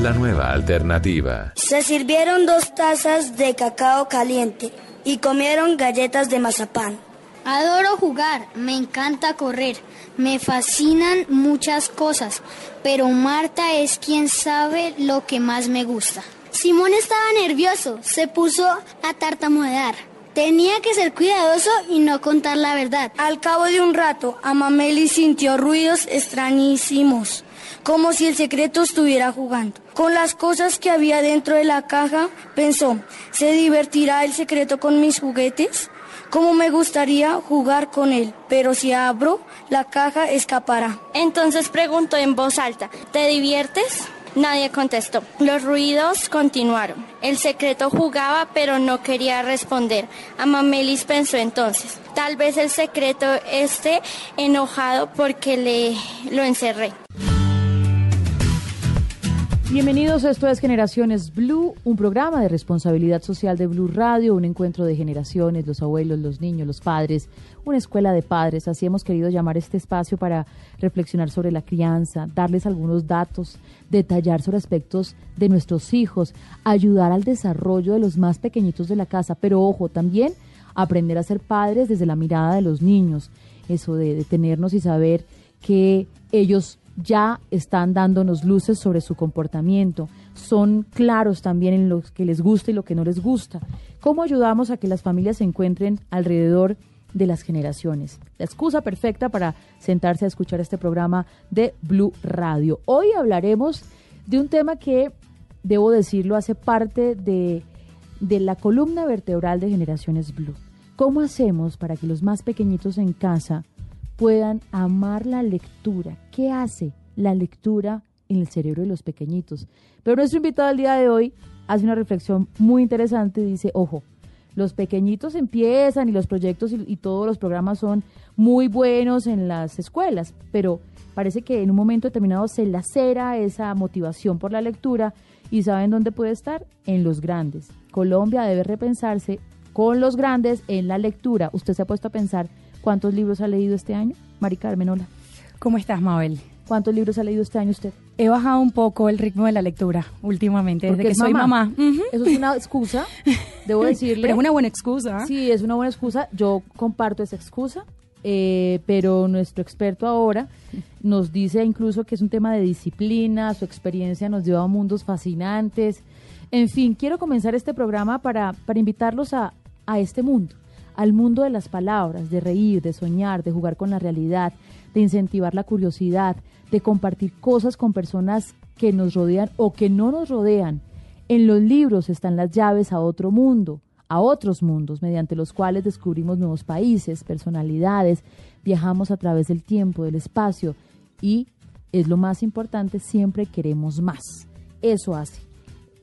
La nueva alternativa. Se sirvieron dos tazas de cacao caliente y comieron galletas de mazapán. Adoro jugar, me encanta correr, me fascinan muchas cosas, pero Marta es quien sabe lo que más me gusta. Simón estaba nervioso, se puso a tartamudear. Tenía que ser cuidadoso y no contar la verdad. Al cabo de un rato, Amameli sintió ruidos extrañísimos, como si el secreto estuviera jugando. Con las cosas que había dentro de la caja, pensó, ¿se divertirá el secreto con mis juguetes? Como me gustaría jugar con él, pero si abro la caja escapará. Entonces preguntó en voz alta, ¿te diviertes? Nadie contestó. Los ruidos continuaron. El secreto jugaba, pero no quería responder. Amamelis pensó entonces, tal vez el secreto esté enojado porque le lo encerré. Bienvenidos, esto es Generaciones Blue, un programa de responsabilidad social de Blue Radio, un encuentro de generaciones, los abuelos, los niños, los padres, una escuela de padres. Así hemos querido llamar este espacio para reflexionar sobre la crianza, darles algunos datos, detallar sobre aspectos de nuestros hijos, ayudar al desarrollo de los más pequeñitos de la casa, pero ojo, también aprender a ser padres desde la mirada de los niños, eso de detenernos y saber que ellos ya están dándonos luces sobre su comportamiento, son claros también en lo que les gusta y lo que no les gusta. ¿Cómo ayudamos a que las familias se encuentren alrededor de las generaciones? La excusa perfecta para sentarse a escuchar este programa de Blue Radio. Hoy hablaremos de un tema que, debo decirlo, hace parte de, de la columna vertebral de Generaciones Blue. ¿Cómo hacemos para que los más pequeñitos en casa puedan amar la lectura. ¿Qué hace la lectura en el cerebro de los pequeñitos? Pero nuestro invitado al día de hoy hace una reflexión muy interesante. Dice, ojo, los pequeñitos empiezan y los proyectos y, todos los programas son muy buenos en las escuelas, pero parece que en un momento determinado se lacera esa motivación por la lectura y ¿saben dónde puede estar? En los grandes. Colombia debe repensarse con los grandes en la lectura. Usted se ha puesto a pensar ¿Cuántos libros ha leído este año? Mari Carmen, hola. ¿Cómo estás, Mabel? ¿Cuántos libros ha leído este año usted? He bajado un poco el ritmo de la lectura últimamente, desde que soy mamá. Eso es una excusa, debo decirle. Pero es una buena excusa. Sí, es una buena excusa. Yo comparto esa excusa, eh, pero nuestro experto ahora nos dice incluso que es un tema de disciplina, su experiencia nos lleva a mundos fascinantes. En fin, quiero comenzar este programa para, para invitarlos a, a este mundo al mundo de las palabras, de reír, de soñar, de jugar con la realidad, de incentivar la curiosidad, de compartir cosas con personas que nos rodean o que no nos rodean. En los libros están las llaves a otro mundo, a otros mundos, mediante los cuales descubrimos nuevos países, personalidades, viajamos a través del tiempo, del espacio y, es lo más importante, siempre queremos más. Eso hace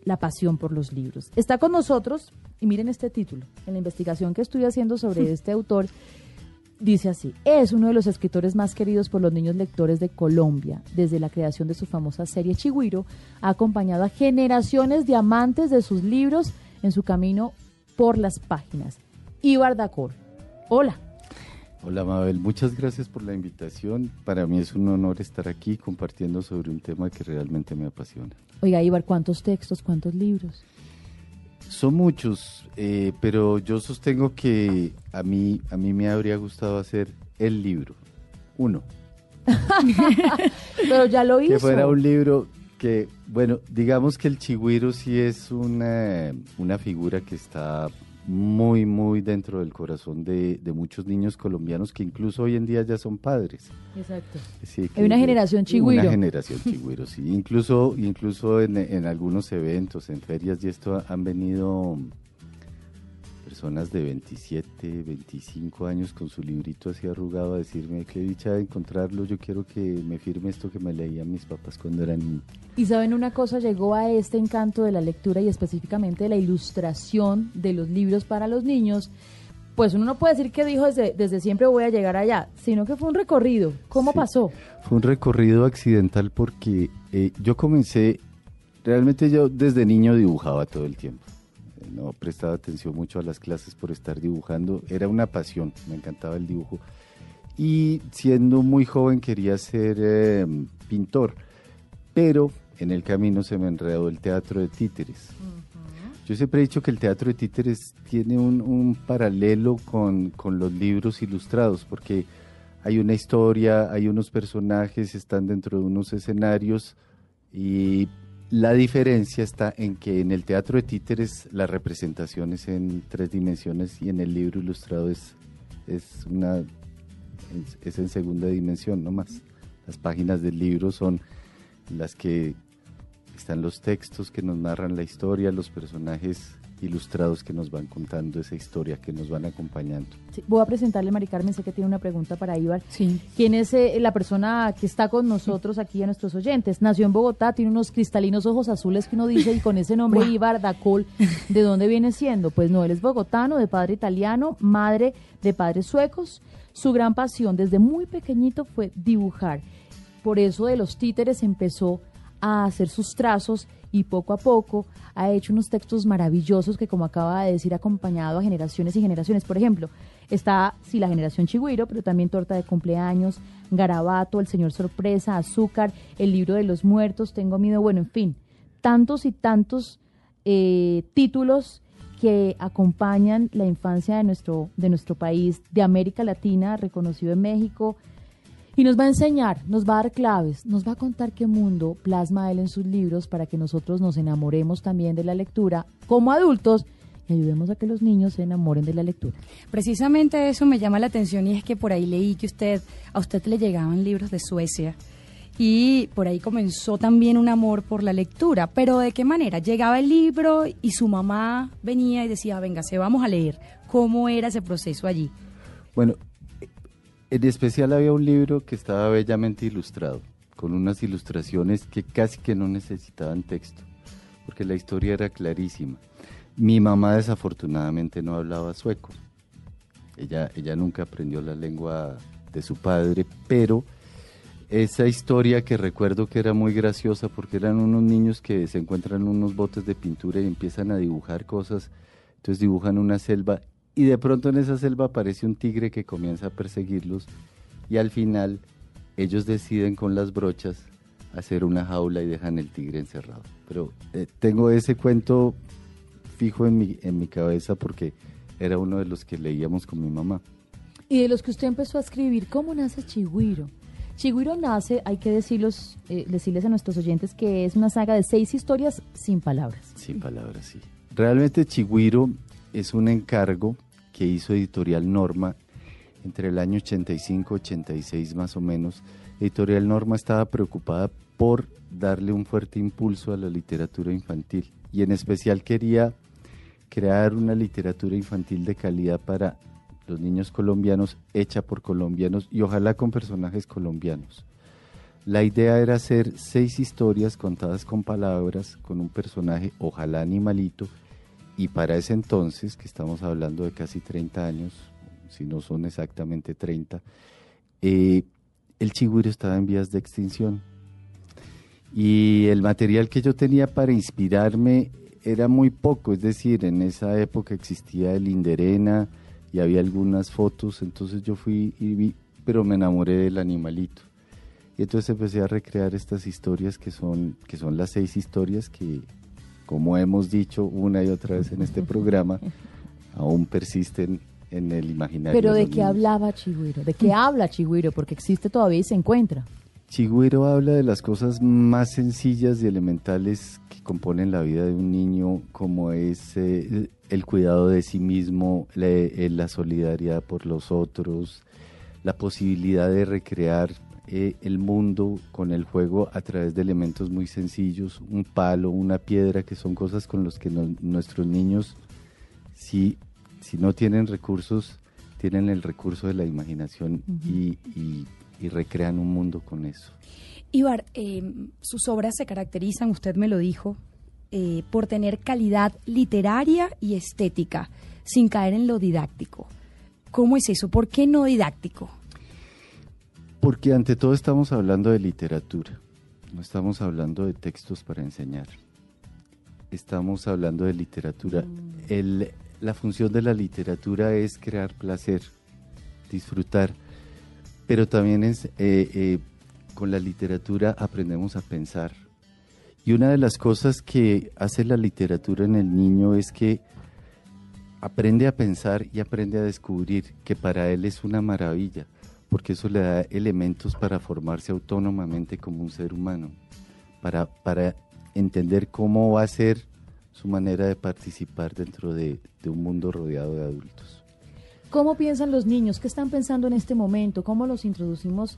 la pasión por los libros. Está con nosotros y miren este título. En la investigación que estoy haciendo sobre este autor, dice así, es uno de los escritores más queridos por los niños lectores de Colombia. Desde la creación de su famosa serie Chigüiro, ha acompañado a generaciones de amantes de sus libros en su camino por las páginas. Ibar Dacor, hola. Hola Mabel, muchas gracias por la invitación. Para mí es un honor estar aquí compartiendo sobre un tema que realmente me apasiona. Oiga, Ibar, ¿cuántos textos, cuántos libros? Son muchos, eh, pero yo sostengo que a mí, a mí me habría gustado hacer el libro, uno. pero ya lo hizo. Que fuera un libro que, bueno, digamos que el chigüiro sí es una, una figura que está muy, muy dentro del corazón de, muchos niños colombianos que incluso hoy en día ya son padres. Exacto. Hay una generación chigüiro. Una generación chigüiro, sí. Incluso, incluso en, algunos eventos, en ferias y esto han venido personas de 27, 25 años con su librito así arrugado a decirme qué dicha de encontrarlo, yo quiero que me firme esto que me leían mis papás cuando eran niños. Y saben una cosa, llegó a este encanto de la lectura y específicamente de la ilustración de los libros para los niños, pues uno no puede decir que dijo desde, desde siempre voy a llegar allá, sino que fue un recorrido. ¿Cómo pasó? Fue un recorrido accidental porque eh, yo comencé, realmente yo desde niño dibujaba todo el tiempo no prestaba atención mucho a las clases por estar dibujando, era una pasión, me encantaba el dibujo. Y siendo muy joven quería ser em, pintor, pero en el camino se me enredó el teatro de títeres. Yo siempre he dicho que el teatro de títeres tiene un, paralelo con, con, los libros ilustrados, porque hay una historia, hay unos personajes, están dentro de unos escenarios y la diferencia está en que en el teatro de títeres la representación es en tres dimensiones y en el libro ilustrado es, es, una, es en segunda dimensión, no más. Las páginas del libro son las que están los textos que nos narran la historia, los personajes ilustrados que nos van contando esa historia, que nos van acompañando. voy a presentarle, Mari Carmen, sé que tiene una pregunta para Ibar. Sí. ¿Quién es eh, la persona que está con nosotros aquí a nuestros oyentes? Nació en Bogotá, tiene unos cristalinos ojos azules que uno dice, y con ese nombre Ibar Dacol, ¿de dónde viene siendo? Pues no, él es bogotano, de padre italiano, madre de padres suecos. Su gran pasión desde muy pequeñito fue dibujar. Por eso de los títeres empezó a hacer sus trazos y poco a poco ha hecho unos textos maravillosos que, como acaba de decir, ha acompañado a generaciones y generaciones. Por ejemplo, está, sí, la generación Chigüiro, pero también Torta de Cumpleaños, Garabato, El Señor Sorpresa, Azúcar, El Libro de los Muertos, Tengo Miedo, bueno, en fin, tantos y tantos eh, títulos que acompañan la infancia de nuestro, de nuestro país, de América Latina, reconocido en México, y nos va a enseñar, nos va a dar claves, nos va a contar qué mundo plasma él en sus libros para que nosotros nos enamoremos también de la lectura como adultos y ayudemos a que los niños se enamoren de la lectura. Precisamente eso me llama la atención y es que por ahí leí que usted a usted le llegaban libros de Suecia y por ahí comenzó también un amor por la lectura, pero ¿de qué manera? Llegaba el libro y su mamá venía y decía, venga, se vamos a leer. ¿Cómo era ese proceso allí? Bueno, en especial había un libro que estaba bellamente ilustrado, con unas ilustraciones que casi que no necesitaban texto, porque la historia era clarísima. Mi mamá desafortunadamente no hablaba sueco. Ella, ella nunca aprendió la lengua de su padre, pero esa historia que recuerdo que era muy graciosa porque eran unos niños que se encuentran en unos botes de pintura y empiezan a dibujar cosas, entonces dibujan una selva y de pronto en esa selva aparece un tigre que comienza a perseguirlos y al final ellos deciden con las brochas hacer una jaula y dejan el tigre encerrado. Pero eh, tengo ese cuento fijo en mi, en mi cabeza porque era uno de los que leíamos con mi mamá. Y de los que usted empezó a escribir, ¿cómo nace Chigüiro? Chigüiro nace, hay que decirlos, eh, decirles a nuestros oyentes que es una saga de seis historias sin palabras. Sin palabras, sí. Realmente Chigüiro es un encargo que hizo Editorial Norma entre el año 85-86 más o menos. Editorial Norma estaba preocupada por darle un fuerte impulso a la literatura infantil y en especial quería crear una literatura infantil de calidad para los niños colombianos, hecha por colombianos y ojalá con personajes colombianos. La idea era hacer seis historias contadas con palabras, con un personaje, ojalá animalito, y para ese entonces, que estamos hablando de casi 30 años, si no son exactamente 30, eh, el chigüiro estaba en vías de extinción. Y el material que yo tenía para inspirarme era muy poco, es decir, en esa época existía el Inderena y había algunas fotos, entonces yo fui y vi, pero me enamoré del animalito. Y entonces empecé a recrear estas historias que son, que son las seis historias que, como hemos dicho una y otra vez en este programa, aún persisten en el imaginario. Pero ¿de, qué hablaba Chigüiro? ¿De qué habla Chigüiro? Porque existe todavía y se encuentra. Chigüiro habla de las cosas más sencillas y elementales que componen la vida de un niño, como es eh, el cuidado de sí mismo, eh, la solidaridad por los otros, la posibilidad de recrear eh, el mundo con el juego a través de elementos muy sencillos, un palo, una piedra, que son cosas con las que nuestros niños sí si no tienen recursos, tienen el recurso de la imaginación y, recrean un mundo con eso. Ibar, eh, sus obras se caracterizan, usted me lo dijo, eh, por tener calidad literaria y estética, sin caer en lo didáctico. ¿Cómo es eso? ¿Por qué no didáctico? Porque ante todo estamos hablando de literatura, no estamos hablando de textos para enseñar. Estamos hablando de literatura. Mm. la función de la literatura es crear placer, disfrutar, pero también es, eh, eh, con la literatura aprendemos a pensar. Y una de las cosas que hace la literatura en el niño es que aprende a pensar y aprende a descubrir que para él es una maravilla porque eso le da elementos para formarse autónomamente como un ser humano, para, para entender cómo va a ser su manera de participar dentro de, un mundo rodeado de adultos. ¿Cómo piensan los niños? ¿Qué están pensando en este momento? ¿Cómo los introducimos?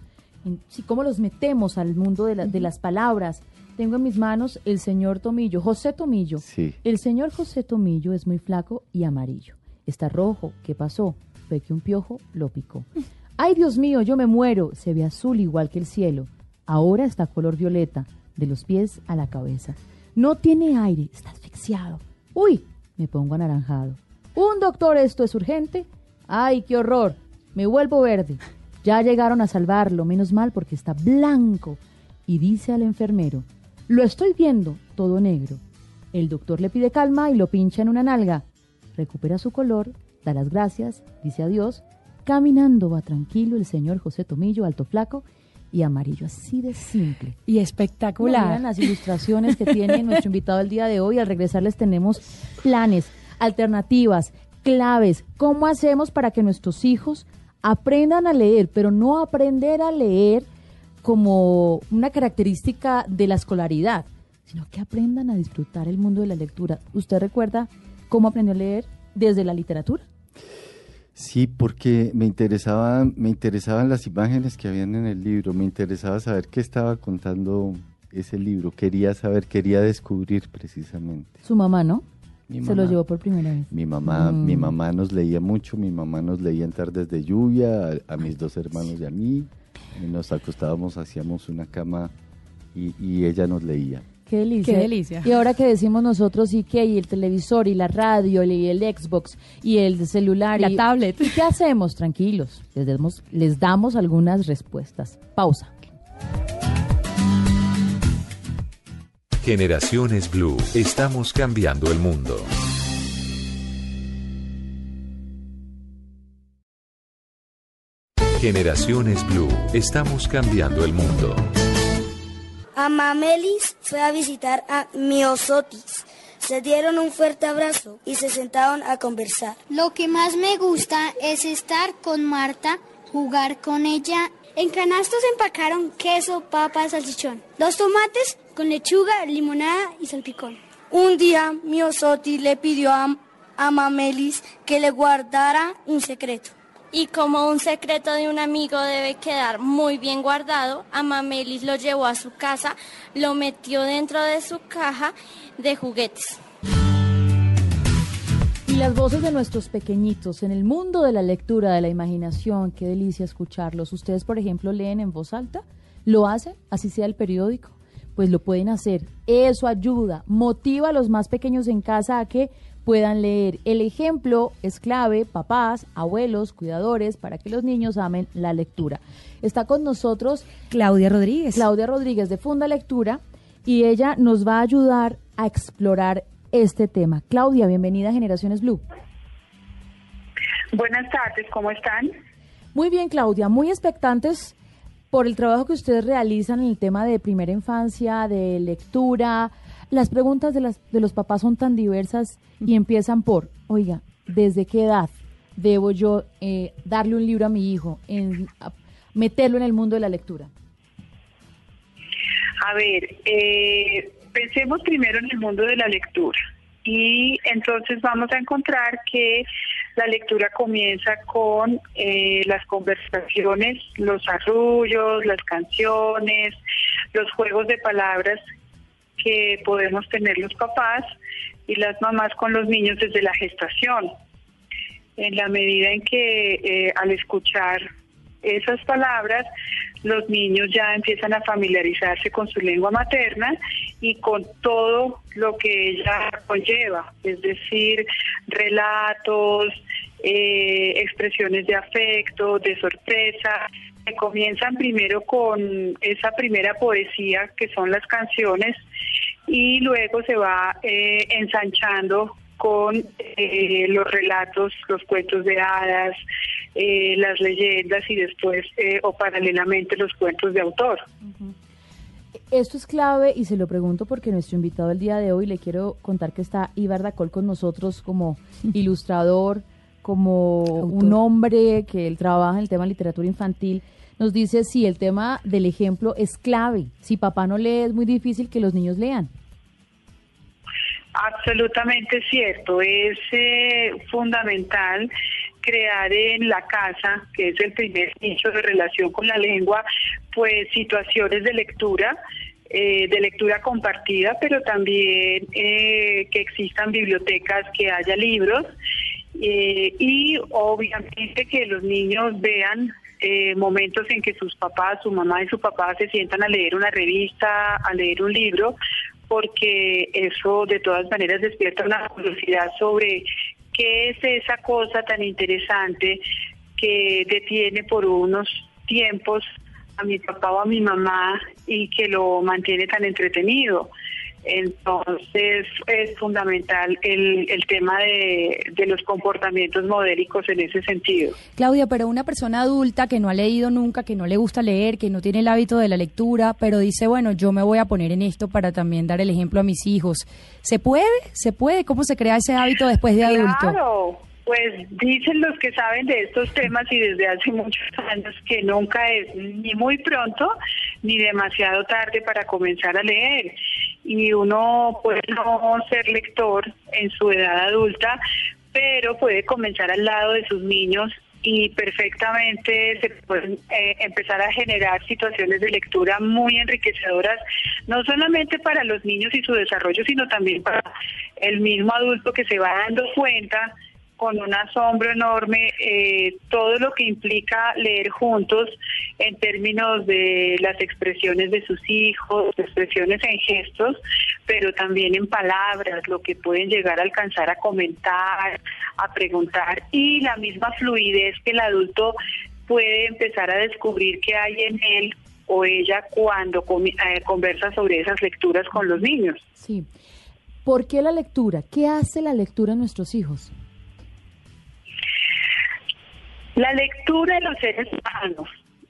¿Cómo los metemos al mundo de, de, las palabras? Tengo en mis manos el señor Tomillo, José Tomillo. Sí. El señor José Tomillo es muy flaco y amarillo. Está rojo. ¿Qué pasó? Ve que un piojo lo picó. ¡Ay, Dios mío, yo me muero! Se ve azul igual que el cielo. Ahora está color violeta, de los pies a la cabeza. No tiene aire, está asfixiado. ¡Uy! Me pongo anaranjado. ¡Un doctor, esto es urgente! ¡Ay, qué horror! Me vuelvo verde. Ya llegaron a salvarlo, menos mal porque está blanco. Y dice al enfermero, lo estoy viendo, todo negro. El doctor le pide calma y lo pincha en una nalga. Recupera su color, da las gracias, dice adiós Caminando va tranquilo el señor José Tomillo, alto flaco y amarillo, así de simple. Y espectacular. las ilustraciones que tiene nuestro invitado el día de hoy. Al regresar les tenemos planes, alternativas, claves. ¿Cómo hacemos para que nuestros hijos aprendan a leer, pero no aprender a leer como una característica de la escolaridad, sino que aprendan a disfrutar el mundo de la lectura? ¿Usted recuerda cómo aprendió a leer desde la literatura? Sí, porque me interesaban, me interesaban las imágenes que habían en el libro, me interesaba saber qué estaba contando ese libro, quería saber, quería descubrir precisamente. Su mamá, ¿no? Se lo llevó por primera vez. Mi mamá, mi mm. mamá nos leía mucho, mi mamá nos leía en tardes de lluvia, a, mis dos hermanos y a mí, y nos acostábamos, hacíamos una cama y, y ella nos leía. Qué delicia. Qué delicia. Y ahora que decimos nosotros y que hay el televisor y la radio y el Xbox y el celular y la tablet. ¿Qué hacemos? Tranquilos. Les damos, les damos algunas respuestas. Pausa. Generaciones Blue. Estamos cambiando el mundo. Generaciones Blue. Estamos cambiando el mundo. Amamelis fue a visitar a Miosotis. Se dieron un fuerte abrazo y se sentaron a conversar. Lo que más me gusta es estar con Marta, jugar con ella. En canastos empacaron queso, papa, salchichón. Dos tomates con lechuga, limonada y salpicón. Un día Miosotis le pidió a Amamelis que le guardara un secreto. Y como un secreto de un amigo debe quedar muy bien guardado, Amamelis lo llevó a su casa, lo metió dentro de su caja de juguetes. Y las voces de nuestros pequeñitos en el mundo de la lectura, de la imaginación, qué delicia escucharlos. Ustedes, por ejemplo, leen en voz alta, lo hacen, así sea el periódico, pues lo pueden hacer. Eso ayuda, motiva a los más pequeños en casa a que puedan leer. El ejemplo es clave, papás, abuelos, cuidadores, para que los niños amen la lectura. Está con nosotros Claudia Rodríguez. Claudia Rodríguez de Funda Lectura y ella nos va a ayudar a explorar este tema. Claudia, bienvenida a Generaciones Blue. Buenas tardes, ¿cómo están? Muy bien, Claudia, muy expectantes por el trabajo que ustedes realizan en el tema de primera infancia, de lectura, las preguntas de, las, de los papás son tan diversas y empiezan por, oiga, ¿desde qué edad debo yo eh, darle un libro a mi hijo, en, meterlo en el mundo de la lectura? A ver, eh, pensemos primero en el mundo de la lectura y entonces vamos a encontrar que la lectura comienza con eh, las conversaciones, los arrullos, las canciones, los juegos de palabras que podemos tener los papás y las mamás con los niños desde la gestación. en la medida en que eh, al escuchar esas palabras, los niños ya empiezan a familiarizarse con su lengua materna y con todo lo que ella conlleva, es decir, relatos, eh, expresiones de afecto, de sorpresa, que comienzan primero con esa primera poesía que son las canciones y luego se va eh, ensanchando con eh, los relatos, los cuentos de hadas, eh, las leyendas y después eh, o paralelamente los cuentos de autor. Esto es clave y se lo pregunto porque nuestro invitado el día de hoy le quiero contar que está Ibar Dacol con nosotros como ilustrador, como un hombre que él trabaja en el tema de literatura infantil. Nos dice si el tema del ejemplo es clave. Si papá no lee es muy difícil que los niños lean. Absolutamente cierto, es eh, fundamental crear en la casa, que es el primer nicho de relación con la lengua, pues situaciones de lectura, eh, de lectura compartida, pero también eh, que existan bibliotecas, que haya libros y obviamente que los niños vean momentos en que sus papás, su mamá y su papá se sientan a leer una revista, a leer un libro, porque eso de todas maneras despierta una curiosidad sobre qué es esa cosa tan interesante que detiene por unos tiempos a mi papá o a mi mamá y que lo mantiene tan entretenido. Entonces es fundamental el, el tema de, de, los comportamientos modélicos en ese sentido. Claudia, pero una persona adulta que no ha leído nunca, que no le gusta leer, que no tiene el hábito de la lectura, pero dice, bueno, yo me voy a poner en esto para también dar el ejemplo a mis hijos. ¿Se puede? ¿Se puede? ¿Cómo se crea ese hábito después de adulto? Claro. Pues dicen los que saben de estos temas y desde hace muchos años que nunca es ni muy pronto ni demasiado tarde para comenzar a leer. Y uno puede no ser lector en su edad adulta, pero puede comenzar al lado de sus niños y perfectamente se pueden eh, empezar a generar situaciones de lectura muy enriquecedoras, no solamente para los niños y su desarrollo, sino también para el mismo adulto que se va dando cuenta con un asombro enorme eh, todo lo que implica leer juntos en términos de las expresiones de sus hijos, expresiones en gestos, pero también en palabras, lo que pueden llegar a alcanzar a comentar, a preguntar y la misma fluidez que el adulto puede empezar a descubrir que hay en él o ella cuando eh, conversa sobre esas lecturas con los niños. Sí. ¿Por qué la lectura? ¿Qué hace la lectura en nuestros hijos? La lectura de los seres humanos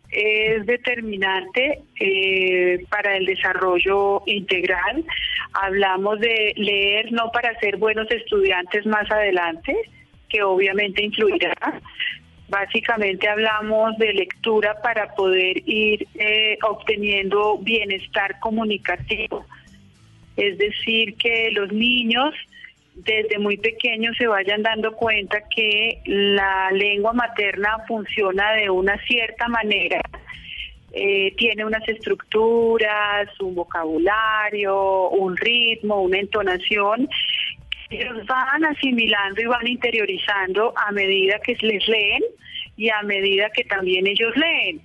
es determinante eh, para el desarrollo integral. Hablamos de leer no para ser buenos estudiantes más adelante, que obviamente influirá. Básicamente hablamos de lectura para poder ir eh, obteniendo bienestar comunicativo. Es decir, que los niños desde muy pequeños se vayan dando cuenta que la lengua materna funciona de una cierta manera, eh, tiene unas estructuras, un vocabulario, un ritmo, una entonación. Ellos van asimilando y van interiorizando a medida que les leen y a medida que también ellos leen.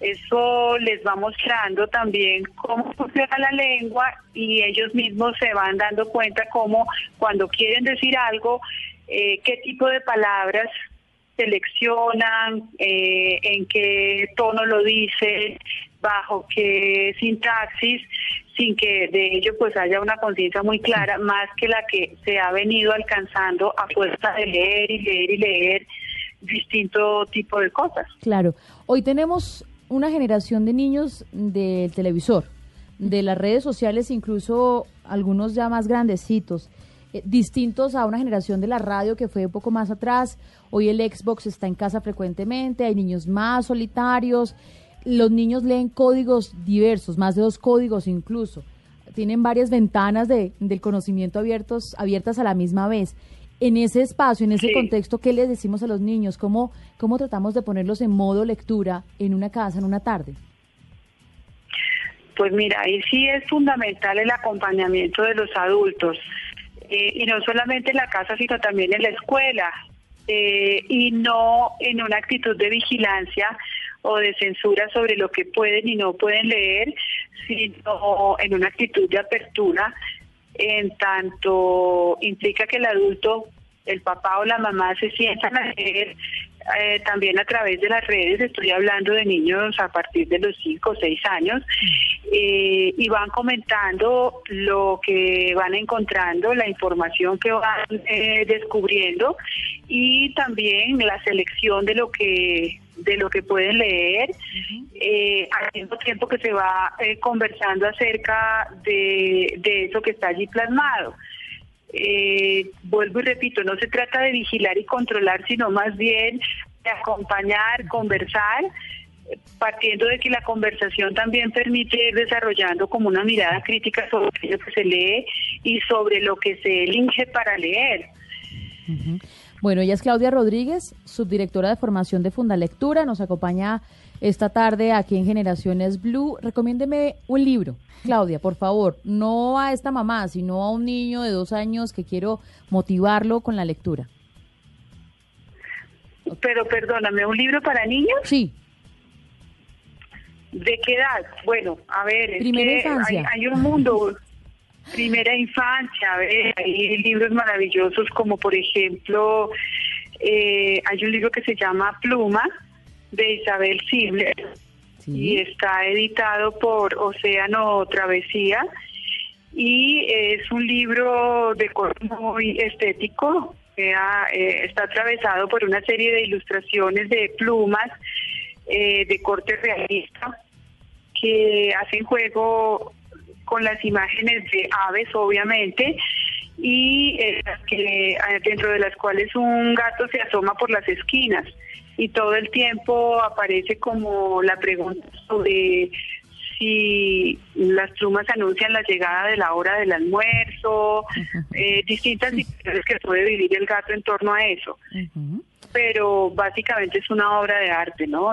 Eso les va mostrando también cómo funciona la lengua y ellos mismos se van dando cuenta cómo cuando quieren decir algo, eh, qué tipo de palabras seleccionan, eh, en qué tono lo dicen, bajo qué sintaxis, sin que de ello pues haya una conciencia muy clara, más que la que se ha venido alcanzando a fuerza de leer y leer y leer distinto tipo de cosas. Claro. Hoy tenemos una generación de niños del televisor, de las redes sociales, incluso algunos ya más grandecitos, eh, distintos a una generación de la radio que fue un poco más atrás. Hoy el Xbox está en casa frecuentemente, hay niños más solitarios, los niños leen códigos diversos, más de dos códigos incluso. Tienen varias ventanas de, del conocimiento abiertos, abiertas a la misma vez en ese espacio, en ese contexto, ¿qué les decimos a los niños? ¿Cómo, ¿Cómo tratamos de ponerlos en modo lectura en una casa, en una tarde? Pues mira, ahí sí es fundamental el acompañamiento de los adultos. Eh, y no solamente en la casa, sino también en la escuela. eh, y no en una actitud de vigilancia o de censura sobre lo que pueden y no pueden leer, sino en una actitud de apertura, en tanto implica que el adulto, el papá o la mamá se sientan a leer eh, también a través de las redes, estoy hablando de niños a partir de los 5 o 6 años, eh, y van comentando lo que van encontrando, la información que van eh, descubriendo y también la selección de lo que de lo que pueden leer, al mismo tiempo que se va conversando acerca de, de eso que está allí plasmado. Eh, vuelvo y repito, no se trata de vigilar y controlar, sino más bien de acompañar, conversar, partiendo de que la conversación también permite ir desarrollando como una mirada crítica sobre lo que se lee y sobre lo que se elige para leer. Bueno, ella es Claudia Rodríguez, subdirectora de formación de Fundalectura, nos acompaña esta tarde aquí en Generaciones Blue. Recomiéndeme un libro, Claudia, por favor, no a esta mamá, sino a un niño de dos años que quiero motivarlo con la lectura. Pero perdóname, ¿un libro para niños? Sí. ¿De qué edad? Bueno, a ver, Primera infancia. Hay, un mundo. Primera infancia, a ver, hay libros maravillosos como por ejemplo, eh, hay un libro que se llama Pluma de Isabel Sibler y está editado por Océano Travesía y es un libro de corte muy estético, eh, está atravesado por una serie de ilustraciones de plumas eh, de corte realista que hacen juego con las imágenes de aves, obviamente, y eh, que, dentro de las cuales un gato se asoma por las esquinas y todo el tiempo aparece como la pregunta sobre si las plumas anuncian la llegada de la hora del almuerzo, eh, distintas situaciones que puede vivir el gato en torno a eso. Pero básicamente es una obra de arte, ¿no?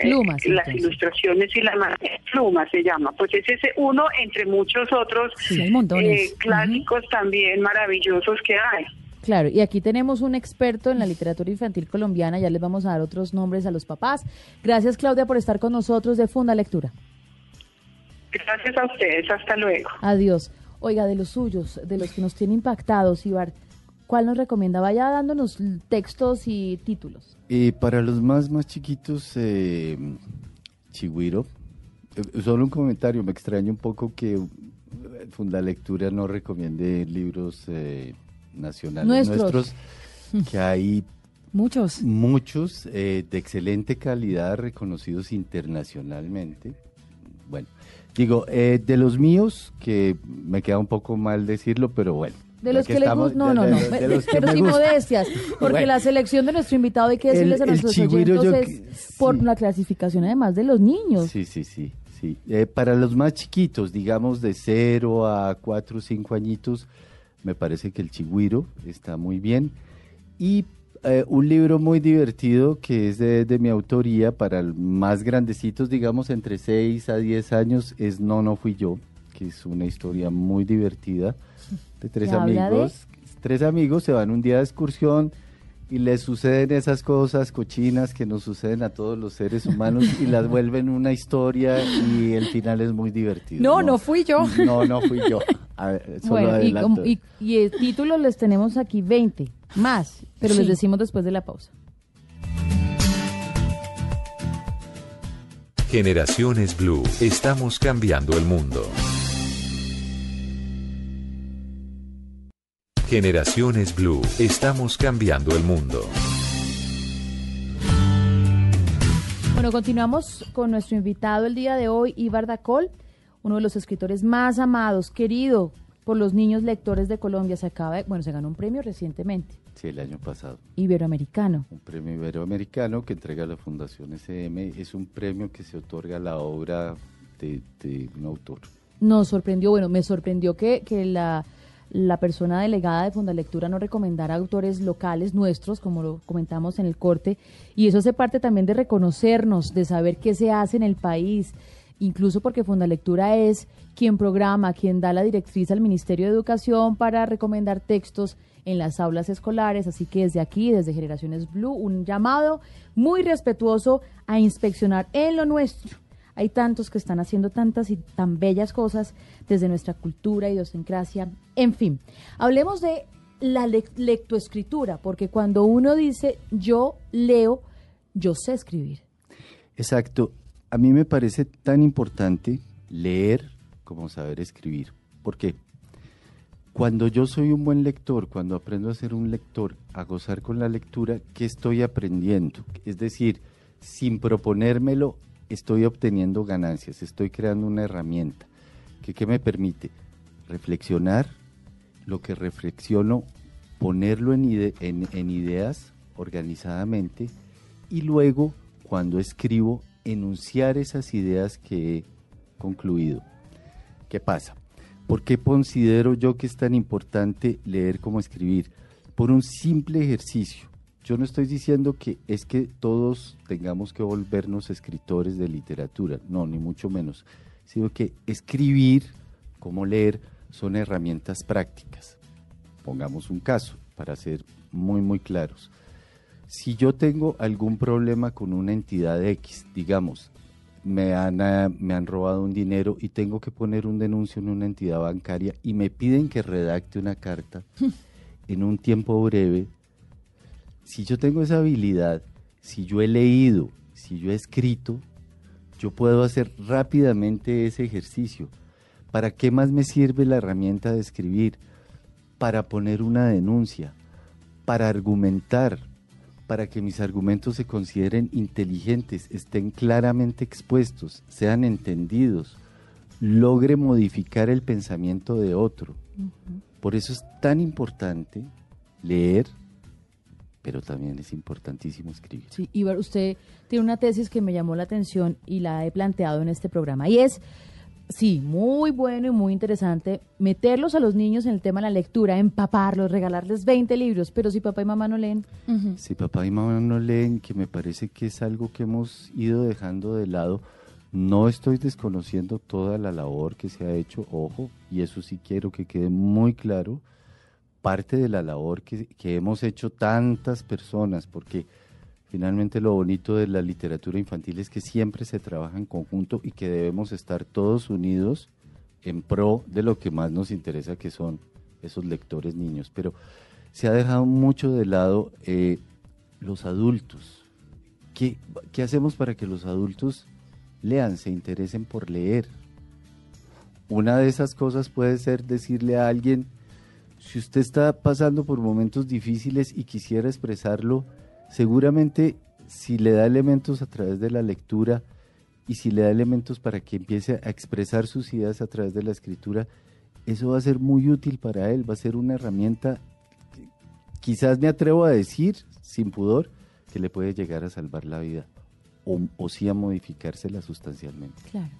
plumas, las ilustraciones y la plumas se llama. Pues ese es uno entre muchos otros eh, clásicos también maravillosos que hay. Claro, y aquí tenemos un experto en la literatura infantil colombiana, ya les vamos a dar otros nombres a los papás. Gracias Claudia por estar con nosotros de Funda Lectura. Gracias a ustedes, hasta luego. Adiós. Oiga, de los suyos, de los que nos tienen impactados, Ibar, ¿cuál nos recomienda? Vaya dándonos textos y títulos. Y para los más, más chiquitos, eh, Chigüiro. Eh, solo un comentario, me extraña un poco que eh, Fundalectura no recomiende libros eh, nacionales nuestros, que hay muchos, muchos de excelente calidad, reconocidos internacionalmente. Bueno, Digo, eh, de los míos, que me queda un poco mal decirlo, pero bueno. De los que, les gustan, no, no, no, pero sin modestias, porque la selección de nuestro invitado hay que decirles a nuestros oyentes es por la clasificación además de los niños. Sí, sí, sí, sí. Eh, para los más chiquitos, digamos de 0 a 4 o 5 añitos, me parece que el chigüiro está muy bien. Y eh, un libro muy divertido que es de, mi autoría para más grandecitos, digamos entre 6 a 10 años, es No, no fui yo, que es una historia muy divertida de tres amigos. Tres amigos se van un día de excursión y les suceden esas cosas cochinas que nos suceden a todos los seres humanos y las vuelven una historia y el final es muy divertido. No, no, fui yo. No, no fui yo. bueno, y, y, el título les tenemos aquí 20. Más, pero les decimos después de la pausa. Generaciones Blue, estamos cambiando el mundo. Generaciones Blue, estamos cambiando el mundo. Bueno, continuamos con nuestro invitado el día de hoy, Ibar Dacol, uno de los escritores más amados, querido por los niños lectores de Colombia. Se acaba, bueno, se ganó un premio recientemente. Sí, el año pasado. Iberoamericano. Un premio iberoamericano que entrega la Fundación SM. Es un premio que se otorga a la obra de, un autor. Nos sorprendió, bueno, me sorprendió que, que la, la persona delegada de Fundalectura no recomendara autores locales nuestros, como lo comentamos en el corte, y eso hace parte también de reconocernos, de saber qué se hace en el país, incluso porque Fundalectura es quien programa, quien da la directriz al Ministerio de Educación para recomendar textos en las aulas escolares. Así que desde aquí, desde Generaciones Blue, un llamado muy respetuoso a inspeccionar en lo nuestro. Hay tantos que están haciendo tantas y tan bellas cosas desde nuestra cultura, idiosincrasia, en fin. Hablemos de la lectoescritura, porque cuando uno dice yo leo, yo sé escribir. Exacto. A mí me parece tan importante leer como saber escribir. ¿Por qué? Cuando yo soy un buen lector, cuando aprendo a ser un lector, a gozar con la lectura, ¿qué estoy aprendiendo? Es decir, sin proponérmelo, estoy obteniendo ganancias, estoy creando una herramienta que ¿qué me permite reflexionar, lo que reflexiono, ponerlo en, en ideas organizadamente y luego, cuando escribo, enunciar esas ideas que he concluido. ¿Qué pasa? ¿Por qué considero yo que es tan importante leer como escribir? Por un simple ejercicio. Yo no estoy diciendo que es que todos tengamos que volvernos escritores de literatura, no, ni mucho menos, sino que escribir, como leer, son herramientas prácticas. Pongamos un caso para ser muy, muy claros. Si yo tengo algún problema con una entidad X, digamos, me han, eh, me han robado un dinero y tengo que poner un denuncio en una entidad bancaria y me piden que redacte una carta en un tiempo breve, si yo tengo esa habilidad, si yo he leído, si yo he escrito, yo puedo hacer rápidamente ese ejercicio. ¿Para qué más me sirve la herramienta de escribir? Para poner una denuncia, para argumentar, para que mis argumentos se consideren inteligentes, estén claramente expuestos, sean entendidos, logre modificar el pensamiento de otro. Por eso es tan importante leer, pero también es importantísimo escribir. Sí, Ibar, usted tiene una tesis que me llamó la atención y la he planteado en este programa, y es, sí, muy bueno y muy interesante meterlos a los niños en el tema de la lectura, empaparlos, regalarles 20 libros, pero si papá y mamá no leen. Si papá y mamá no leen, que me parece que es algo que hemos ido dejando de lado, no estoy desconociendo toda la labor que se ha hecho, ojo, y eso sí quiero que quede muy claro parte de la labor que, hemos hecho tantas personas, porque finalmente lo bonito de la literatura infantil es que siempre se trabaja en conjunto y que debemos estar todos unidos en pro de lo que más nos interesa, que son esos lectores niños. Pero se ha dejado mucho de lado eh, los adultos. ¿Qué, ¿Qué hacemos para que los adultos lean, se interesen por leer? Una de esas cosas puede ser decirle a alguien, si usted está pasando por momentos difíciles y quisiera expresarlo, seguramente si le da elementos a través de la lectura y si le da elementos para que empiece a expresar sus ideas a través de la escritura, eso va a ser muy útil para él, va a ser una herramienta, quizás me atrevo a decir, sin pudor, que le puede llegar a salvar la vida o, o sí a modificársela sustancialmente. Claro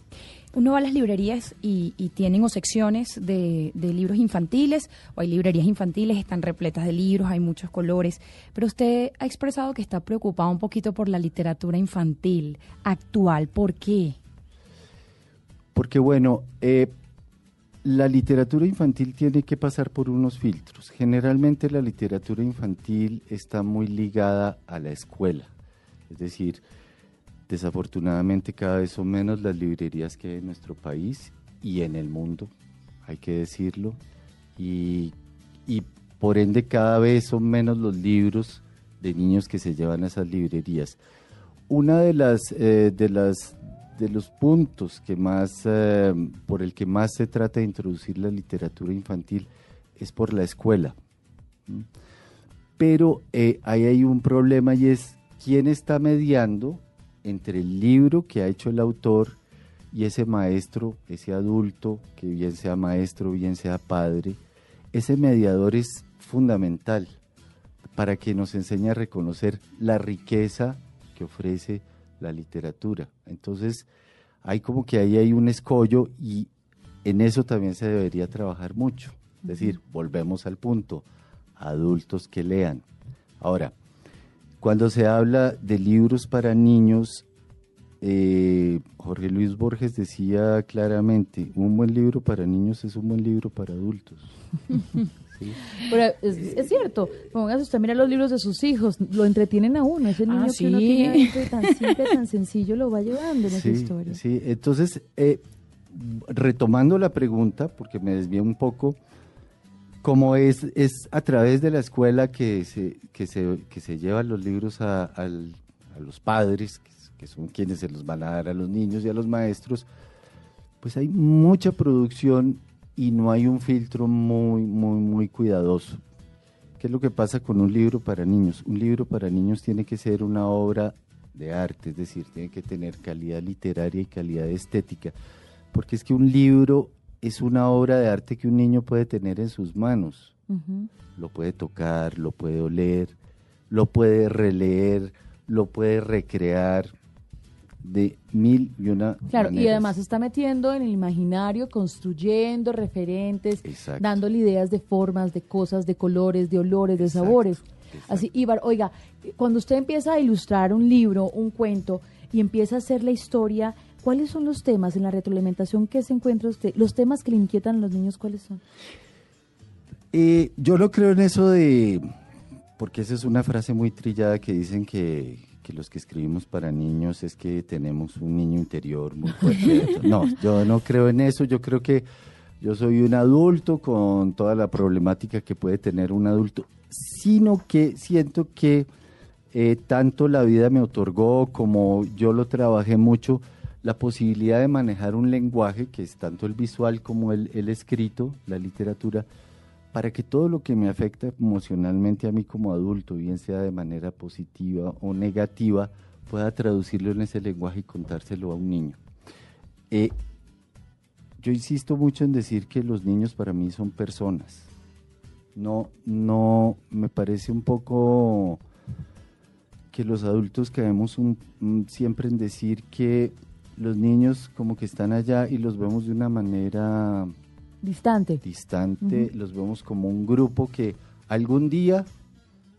uno va a las librerías y, tienen o secciones de, libros infantiles, o hay librerías infantiles, están repletas de libros, hay muchos colores, pero usted ha expresado que está preocupado un poquito por la literatura infantil actual. ¿Por qué? Porque bueno, eh, la literatura infantil tiene que pasar por unos filtros. Generalmente la literatura infantil está muy ligada a la escuela, es decir, Desafortunadamente cada vez son menos las librerías que hay en nuestro país y en el mundo, hay que decirlo, y, por ende cada vez son menos los libros de niños que se llevan a esas librerías. Una de las, eh, de las de los puntos que más eh, por el que más se trata de introducir la literatura infantil es por la escuela. Pero eh, ahí hay un problema y es quién está mediando entre el libro que ha hecho el autor y ese maestro, ese adulto, que bien sea maestro, bien sea padre, ese mediador es fundamental para que nos enseñe a reconocer la riqueza que ofrece la literatura. Entonces, hay como que ahí hay un escollo y en eso también se debería trabajar mucho. Es decir, volvemos al punto, adultos que lean. Ahora, cuando se habla de libros para niños, eh, Jorge Luis Borges decía claramente, un buen libro para niños es un buen libro para adultos. Pero es, cierto, póngase usted mira los libros de sus hijos, lo entretienen a uno, ese niño ah, que uno tiene tan simple, tan sencillo, lo va llevando en esa historia. Sí, entonces, eh, retomando la pregunta, porque me desvié un poco, como es, es a través de la escuela que se, que se, que se llevan los libros a, a los padres, que son quienes se los van a dar a los niños y a los maestros, pues hay mucha producción y no hay un filtro muy, muy, muy cuidadoso. ¿Qué es lo que pasa con un libro para niños? Un libro para niños tiene que ser una obra de arte, es decir, tiene que tener calidad literaria y calidad estética, porque es que un libro es una obra de arte que un niño puede tener en sus manos. Lo puede tocar, lo puede oler, lo puede releer, lo puede recrear de mil y una Claro, y además está metiendo en el imaginario, construyendo referentes, dándole ideas de formas, de cosas, de colores, de olores, de sabores. Así, Ibar, oiga, cuando usted empieza a ilustrar un libro, un cuento, y empieza a hacer la historia, ¿cuáles son los temas en la retroalimentación que se encuentra usted? ¿Los temas que le inquietan a los niños cuáles son? Eh, yo no creo en eso de, porque esa es una frase muy trillada que dicen que que los que escribimos para niños es que tenemos un niño interior muy fuerte. No, yo no creo en eso, yo creo que yo soy un adulto con toda la problemática que puede tener un adulto, sino que siento que eh, tanto la vida me otorgó como yo lo trabajé mucho, la posibilidad de manejar un lenguaje que es tanto el visual como el, escrito, la literatura, para que todo lo que me afecta emocionalmente a mí como adulto, bien sea de manera positiva o negativa, pueda traducirlo en ese lenguaje y contárselo a un niño. Eh, yo insisto mucho en decir que los niños para mí son personas. No, no, me parece un poco que los adultos caemos siempre en decir que los niños como que están allá y los vemos de una manera Distante. Distante, los vemos como un grupo que algún día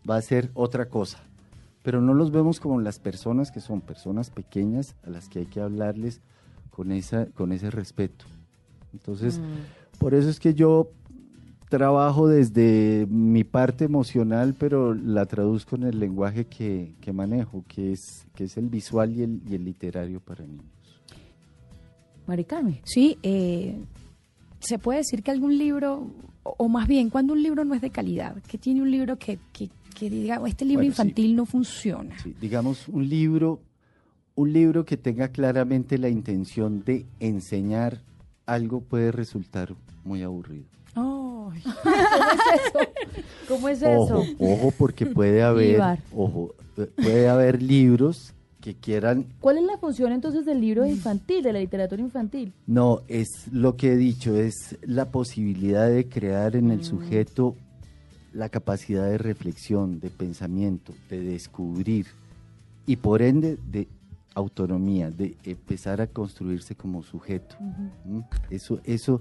va a ser otra cosa, pero no los vemos como las personas que son personas pequeñas a las que hay que hablarles con, esa, con ese respeto. Entonces, mm. por eso es que yo trabajo desde mi parte emocional, pero la traduzco en el lenguaje que, manejo, que es, que es el visual y el, y el literario para niños. Maricame. Sí, eh, se puede decir que algún libro, o, más bien, cuando un libro no es de calidad, que tiene un libro que, que, diga, este libro infantil no funciona. digamos, un libro, un libro que tenga claramente la intención de enseñar algo puede resultar muy aburrido. ¿Cómo es eso? ¿Cómo es eso? Ojo, porque puede haber, ojo, eh, puede haber libros que quieran... ¿Cuál es la función entonces del libro infantil, de la literatura infantil? No, es lo que he dicho, es la posibilidad de crear en el mm. sujeto la capacidad de reflexión, de pensamiento, de descubrir y por ende de autonomía, de empezar a construirse como sujeto. ¿Mm? Eso, eso,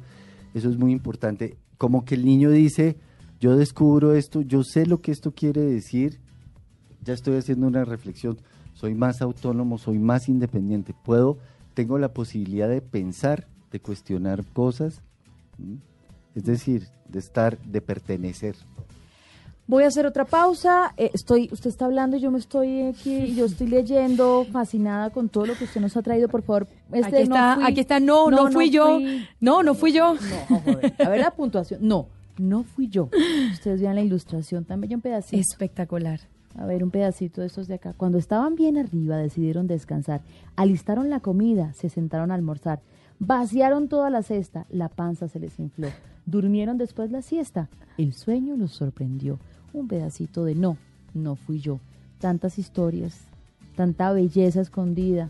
eso es muy importante. Como que el niño dice, yo descubro esto, yo sé lo que esto quiere decir, ya estoy haciendo una reflexión soy más autónomo, soy más independiente, puedo, tengo la posibilidad de pensar, de cuestionar cosas, es decir, de estar, de pertenecer. Voy a hacer otra pausa. Eh, estoy, usted está hablando y yo me estoy aquí, yo estoy leyendo, fascinada con todo lo que usted nos ha traído. Por favor, este, aquí está, no aquí está. No, no, fui yo. No, no fui yo. No, joder. A ver la puntuación. No, no fui yo. Ustedes vean la ilustración, también un pedacito. Espectacular. A ver, un pedacito de estos de acá. Cuando estaban bien arriba, decidieron descansar. Alistaron la comida, se sentaron a almorzar. Vaciaron toda la cesta, la panza se les infló. Durmieron después la siesta. El sueño los sorprendió. Un pedacito de no, no fui yo. Tantas historias, tanta belleza escondida,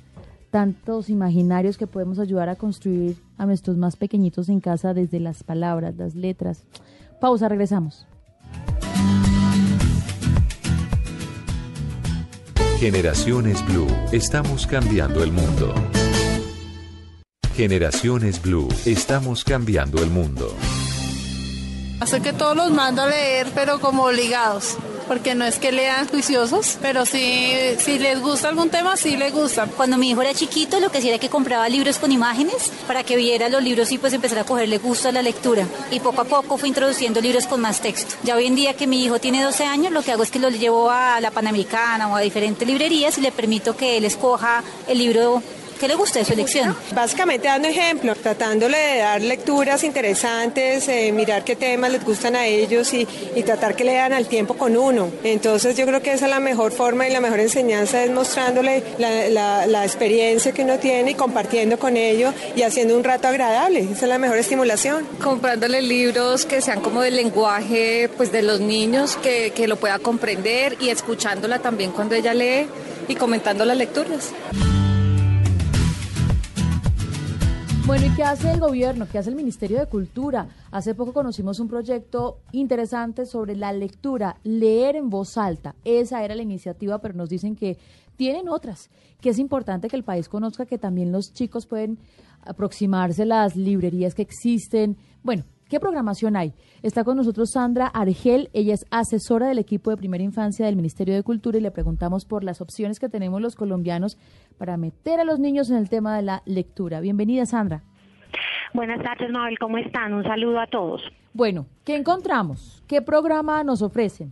tantos imaginarios que podemos ayudar a construir a nuestros más pequeñitos en casa desde las palabras, las letras. Pausa, regresamos. Generaciones Blue, estamos cambiando el mundo. Generaciones Blue, estamos cambiando el mundo. Hace que todos los mando a leer, pero como obligados. Porque no es que lean juiciosos, pero sí, si les gusta algún tema, sí les gusta. Cuando mi hijo era chiquito, lo que hacía era que compraba libros con imágenes para que viera los libros y pues empezara a cogerle gusto a la lectura. Y poco a poco fue introduciendo libros con más texto. Ya hoy en día que mi hijo tiene 12 años, lo que hago es que lo llevo a la Panamericana o a diferentes librerías y le permito que él escoja el libro ¿Qué le gusta de su elección? Básicamente dando ejemplo, tratándole de dar lecturas interesantes, eh, mirar qué temas les gustan a ellos y, tratar que lean al tiempo con uno. Entonces yo creo que esa es la mejor forma y la mejor enseñanza es mostrándole la, experiencia que uno tiene y compartiendo con ellos y haciendo un rato agradable. Esa es la mejor estimulación. Comprándole libros que sean como del lenguaje pues de los niños, que, que lo pueda comprender y escuchándola también cuando ella lee y comentando las lecturas. Bueno, ¿y qué hace el gobierno? ¿Qué hace el Ministerio de Cultura? Hace poco conocimos un proyecto interesante sobre la lectura, leer en voz alta. Esa era la iniciativa, pero nos dicen que tienen otras, que es importante que el país conozca que también los chicos pueden aproximarse a las librerías que existen. Bueno, ¿Qué programación hay? Está con nosotros Sandra Argel, ella es asesora del equipo de primera infancia del Ministerio de Cultura y le preguntamos por las opciones que tenemos los colombianos para meter a los niños en el tema de la lectura. Bienvenida, Sandra. Buenas tardes, Mabel, ¿cómo están? Un saludo a todos. Bueno, ¿qué encontramos? ¿Qué programa nos ofrecen?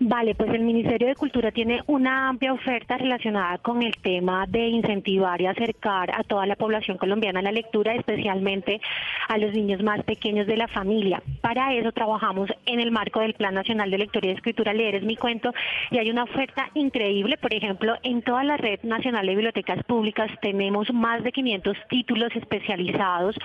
Vale, pues el Ministerio de Cultura tiene una amplia oferta relacionada con el tema de incentivar y acercar a toda la población colombiana a la lectura, especialmente a los niños más pequeños de la familia. Para eso trabajamos en el marco del Plan Nacional de Lectura y Escritura. Leer es mi cuento y hay una oferta increíble, por ejemplo, en toda la red nacional de bibliotecas públicas tenemos más de 500 títulos especializados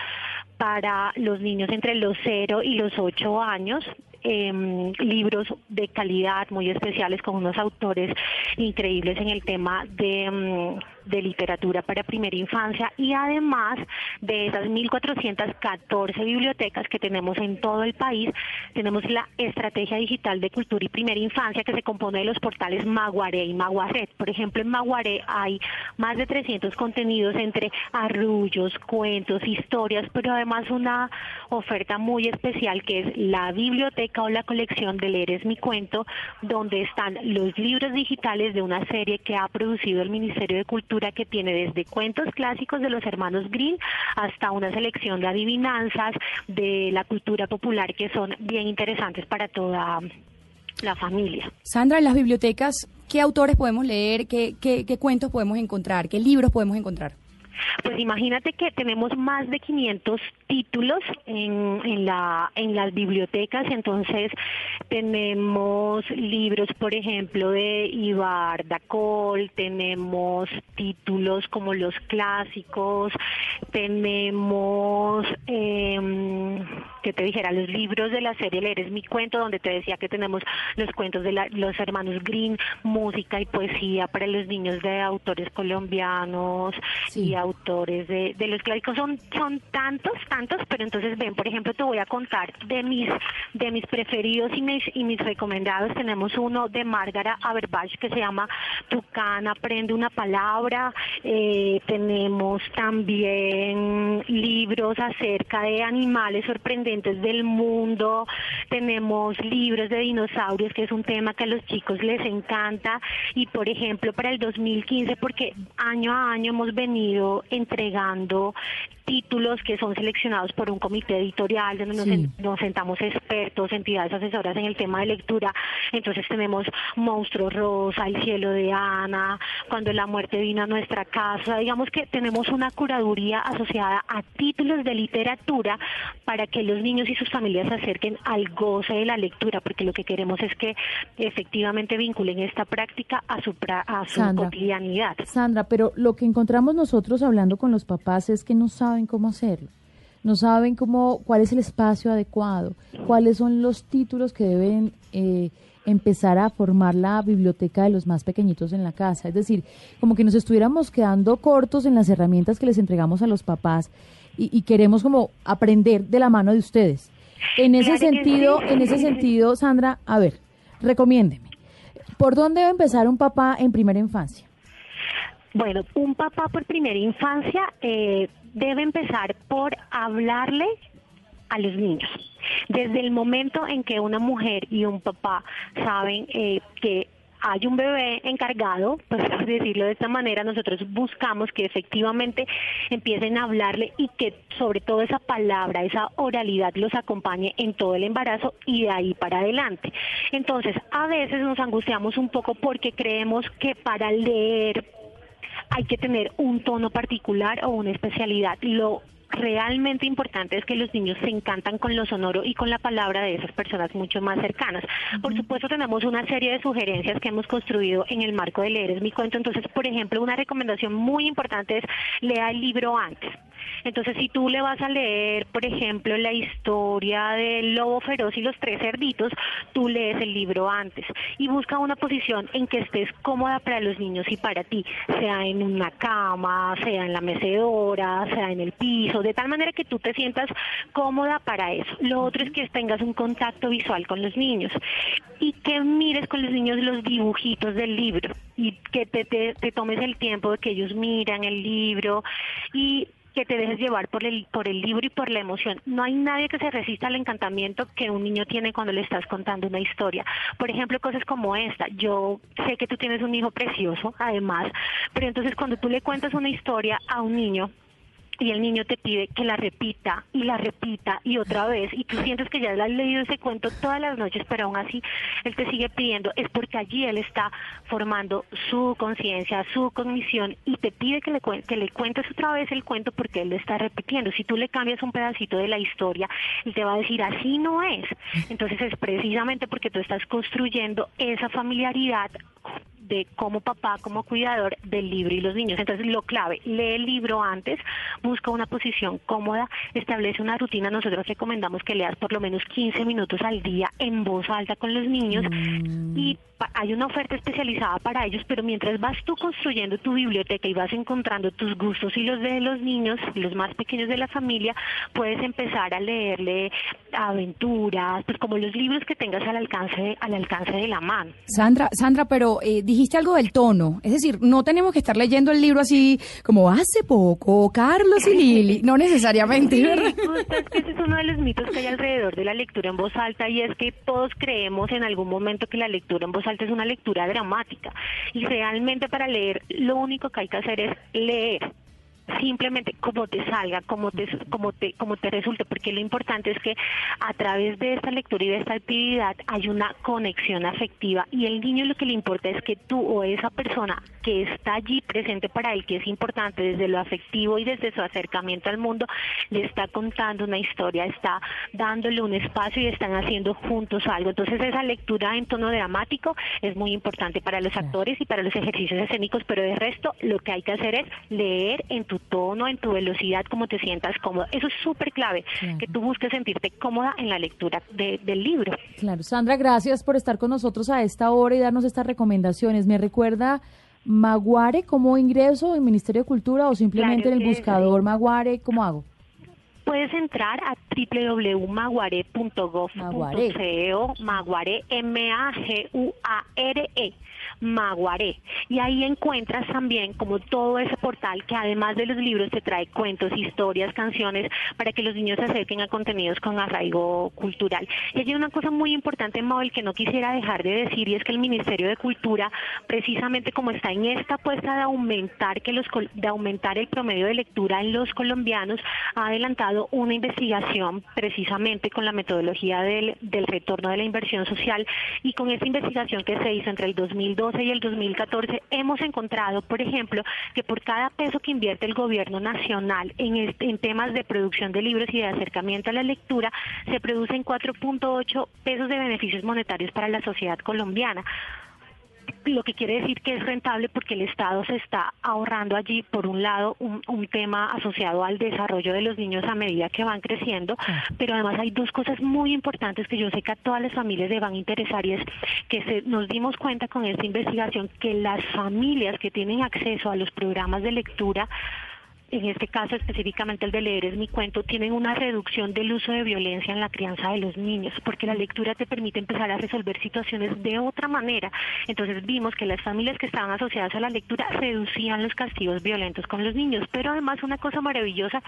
para los niños entre los 0 y los 8 años eh, libros de calidad muy especiales con unos autores increíbles en el tema de, em, de literatura para primera infancia y además de esas 1.414 bibliotecas que tenemos en todo el país, tenemos la estrategia digital de cultura y primera infancia que se compone de los portales Maguaré y Maguaret. Por ejemplo, en Maguaré hay más de 300 contenidos entre arrullos, cuentos, historias, pero además una oferta muy especial que es la biblioteca o la colección de Leer es mi cuento, donde están los libros digitales de una serie que ha producido el Ministerio de Cultura que tiene desde cuentos clásicos de los hermanos Green hasta una selección de adivinanzas de la cultura popular que son bien interesantes para toda la familia. Sandra, en las bibliotecas, ¿qué autores podemos leer? ¿Qué, qué, qué cuentos podemos encontrar? ¿Qué libros podemos encontrar? Pues imagínate que tenemos más de 500 títulos en, en, la, en las bibliotecas, entonces tenemos libros, por ejemplo, de Ibar Dacol, tenemos títulos como los clásicos, tenemos, eh, que te dijera, los libros de la serie Leer es mi cuento, donde te decía que tenemos los cuentos de los hermanos Green, música y poesía para los niños de autores colombianos y autores de, de los clásicos. Son son tantos tantos pero entonces ven por ejemplo te voy a contar de mis de mis preferidos y mis y mis recomendados. Tenemos uno de Margara Aberbach que se llama Tucán aprende una palabra. Eh, tenemos también libros acerca de animales sorprendentes del mundo tenemos libros de dinosaurios que es un tema que a los chicos les encanta y por ejemplo para el 2015 porque año a año hemos venido entregando títulos que son seleccionados por un comité editorial donde nos, sentamos expertos, entidades asesoras en el tema de lectura. Entonces tenemos Monstruo Rosa, El cielo de Ana, Cuando la muerte vino a nuestra casa. Digamos que tenemos una curaduría asociada a títulos de literatura para que los niños y sus familias se acerquen al goce de la lectura, porque lo que queremos es que efectivamente vinculen esta práctica a su, a su cotidianidad. Sandra, pero lo que encontramos nosotros hablando con los papás es que no saben cómo hacerlo. No saben cómo, cuál es el espacio adecuado, cuáles son los títulos que deben eh, empezar a formar la biblioteca de los más pequeñitos en la casa. Es decir, como que nos estuviéramos quedando cortos en las herramientas que les entregamos a los papás y, queremos como aprender de la mano de ustedes. En ese sentido, en ese sentido, Sandra, a ver, recomiéndeme. ¿Por dónde debe empezar un papá en primera infancia? Bueno, un papá por primera infancia eh, debe empezar por hablarle a los niños. Desde el momento en que una mujer y un papá saben eh, que hay un bebé encargado, pues decirlo de esta manera, nosotros buscamos que efectivamente empiecen a hablarle y que sobre todo esa palabra, esa oralidad los acompañe en todo el embarazo y de ahí para adelante. Entonces, a veces nos angustiamos un poco porque creemos que para leer hay que tener un tono particular o una especialidad. Lo realmente importante es que los niños se encantan con lo sonoro y con la palabra de esas personas mucho más cercanas. Por supuesto, tenemos una serie de sugerencias que hemos construido en el marco de leer es mi cuento. Entonces, por ejemplo, una recomendación muy importante es lea el libro antes. Entonces, si tú le vas a leer, por ejemplo, la historia del lobo feroz y los tres cerditos, tú lees el libro antes y busca una posición en que estés cómoda para los niños y para ti, sea en una cama, sea en la mecedora, sea en el piso, de tal manera que tú te sientas cómoda para eso. Lo otro es que tengas un contacto visual con los niños y que mires con los niños los dibujitos del libro y que te, te tomes el tiempo de que ellos miran el libro y que te dejes llevar por el, por el libro y por la emoción. No hay nadie que se resista al encantamiento que un niño tiene cuando le estás contando una historia. Por ejemplo, cosas como esta. Yo sé que tú tienes un hijo precioso, además, pero entonces cuando tú le cuentas una historia a un niño, y el niño te pide que la repita y la repita y otra vez y tú sientes que ya le has leído ese cuento todas las noches, pero aún así él te sigue pidiendo, es porque allí él está formando su conciencia, su cognición y te pide que le, que le cuentes otra vez el cuento porque él le está repitiendo. Si tú le cambias un pedacito de la historia, él te va a decir, así no es. Entonces es precisamente porque tú estás construyendo esa familiaridad de como papá, como cuidador del libro y los niños. Entonces, lo clave, lee el libro antes, busca una posición cómoda, establece una rutina. Nosotros recomendamos que leas por lo menos 15 minutos al día en voz alta con los niños mm. y hay una oferta especializada para ellos, pero mientras vas tú construyendo tu biblioteca y vas encontrando tus gustos y los de los niños, los más pequeños de la familia, puedes empezar a leerle aventuras, pues como los libros que tengas al alcance al alcance de la mano. Sandra, Sandra, pero eh, dijiste algo del tono, es decir, no tenemos que estar leyendo el libro así como hace poco Carlos y Lili, no necesariamente, sí, ese es uno de los mitos que hay alrededor de la lectura en voz alta y es que todos creemos en algún momento que la lectura en voz alta es una lectura dramática. Y realmente para leer lo único que hay que hacer es leer simplemente como te salga, como te, como te, como te resulte, porque lo importante es que a través de esta lectura y de esta actividad hay una conexión afectiva y el niño lo que le importa es que tú o esa persona que está allí presente para él, que es importante desde lo afectivo y desde su acercamiento al mundo, le está contando una historia, está dándole un espacio y están haciendo juntos algo. Entonces esa lectura en tono dramático es muy importante para los actores y para los ejercicios escénicos, pero de resto lo que hay que hacer es leer en tu tono, en tu velocidad, como te sientas cómodo. Eso es súper clave, que tú busques sentirte cómoda en la lectura del libro. Claro, Sandra, gracias por estar con nosotros a esta hora y darnos estas recomendaciones. Me recuerda Maguare como ingreso en Ministerio de Cultura o simplemente en el buscador Maguare, ¿cómo hago? Puedes entrar a www.maguare.gov.co, Maguare, M-A-G-U-A-R-E Maguaré. Y ahí encuentras también como todo ese portal que además de los libros te trae cuentos, historias, canciones para que los niños se acerquen a contenidos con arraigo cultural. Y hay una cosa muy importante, Mabel, que no quisiera dejar de decir y es que el Ministerio de Cultura, precisamente como está en esta apuesta de aumentar que los de aumentar el promedio de lectura en los colombianos, ha adelantado una investigación precisamente con la metodología del, del retorno de la inversión social y con esta investigación que se hizo entre el 2012 y el 2014 hemos encontrado, por ejemplo, que por cada peso que invierte el gobierno nacional en, en temas de producción de libros y de acercamiento a la lectura, se producen 4.8 pesos de beneficios monetarios para la sociedad colombiana lo que quiere decir que es rentable porque el Estado se está ahorrando allí, por un lado, un, tema asociado al desarrollo de los niños a medida que van creciendo, pero además hay dos cosas muy importantes que yo sé que a todas las familias le van a interesar y es que se, nos dimos cuenta con esta investigación que las familias que tienen acceso a los programas de lectura en este caso específicamente el de leer es mi cuento, tienen una reducción del uso de violencia en la crianza de los niños, porque la lectura te permite empezar a resolver situaciones de otra manera. Entonces vimos que las familias que estaban asociadas a la lectura reducían los castigos violentos con los niños, pero además una cosa maravillosa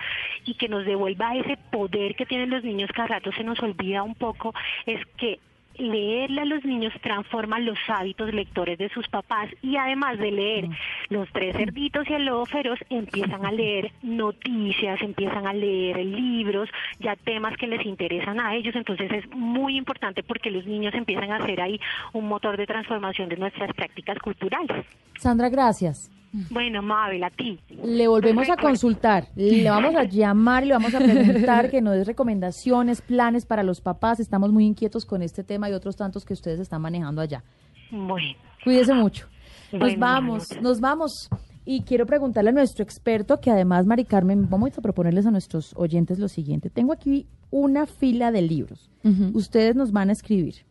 y que nos devuelva ese poder que tienen los niños cada rato se nos olvida un poco es que leerle a los niños transforma los hábitos lectores de sus papás y además de leer mm. los tres cerditos y el lobo feroz empiezan a leer noticias, empiezan a leer libros, ya temas que les interesan a ellos, entonces es muy importante porque los niños empiezan a ser ahí un motor de transformación de nuestras prácticas culturales. Sandra, gracias. Bueno, Mabel, a ti. Le volvemos a consultar, le vamos a llamar y le vamos a preguntar que nos dé recomendaciones, planes para los papás. Estamos muy inquietos con este tema y otros tantos que ustedes están manejando allá. Bueno. Cuídese mucho. Nos vamos, nos vamos. Y quiero preguntarle a nuestro experto, que además, Mari Carmen, vamos a proponerles a nuestros oyentes lo siguiente. Tengo aquí una fila de libros. Ustedes nos van a escribir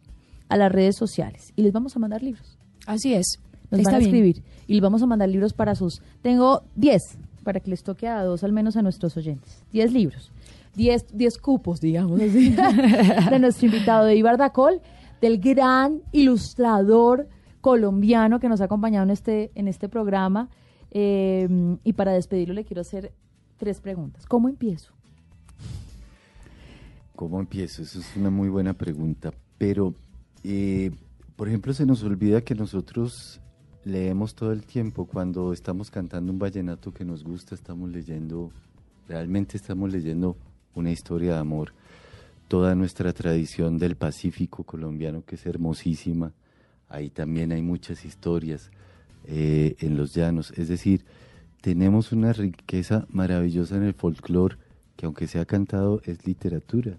a las redes sociales y les vamos a mandar libros. Así es. Nos van a escribir y vamos a mandar libros para sus... Tengo 10 para que les toque a dos al menos a nuestros oyentes. 10 libros. 10, 10 cupos, digamos así, de nuestro invitado de Ibar Dacol, del gran ilustrador colombiano que nos ha acompañado en este, en este programa. Eh, y para despedirlo le quiero hacer tres preguntas. ¿Cómo empiezo? ¿Cómo empiezo? Eso es una muy buena pregunta. Pero, eh, por ejemplo, se nos olvida que nosotros leemos todo el tiempo. Cuando estamos cantando un vallenato que nos gusta, estamos leyendo, realmente estamos leyendo una historia de amor. Toda nuestra tradición del Pacífico colombiano, que es hermosísima. Ahí también hay muchas historias eh, en los llanos. Es decir, tenemos una riqueza maravillosa en el folclore que aunque sea cantado es literatura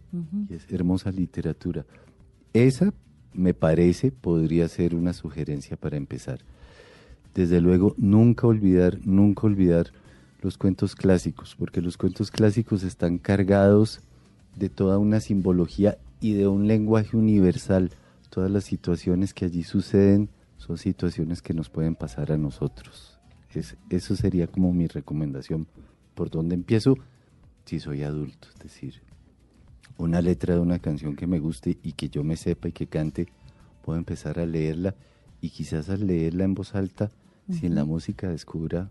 y es hermosa literatura. Esa me parece podría ser una sugerencia para empezar desde luego, nunca olvidar, nunca olvidar los cuentos clásicos, porque los cuentos clásicos están cargados de toda una simbología y de un lenguaje universal. Todas las situaciones que allí suceden son situaciones que nos pueden pasar a nosotros. Es, eso sería como mi recomendación. ¿Por dónde empiezo? Si soy adulto, es decir, una letra de una canción que me guste y que yo me sepa y que cante, puedo empezar a leerla y quizás al leerla en voz alta si en la música descubra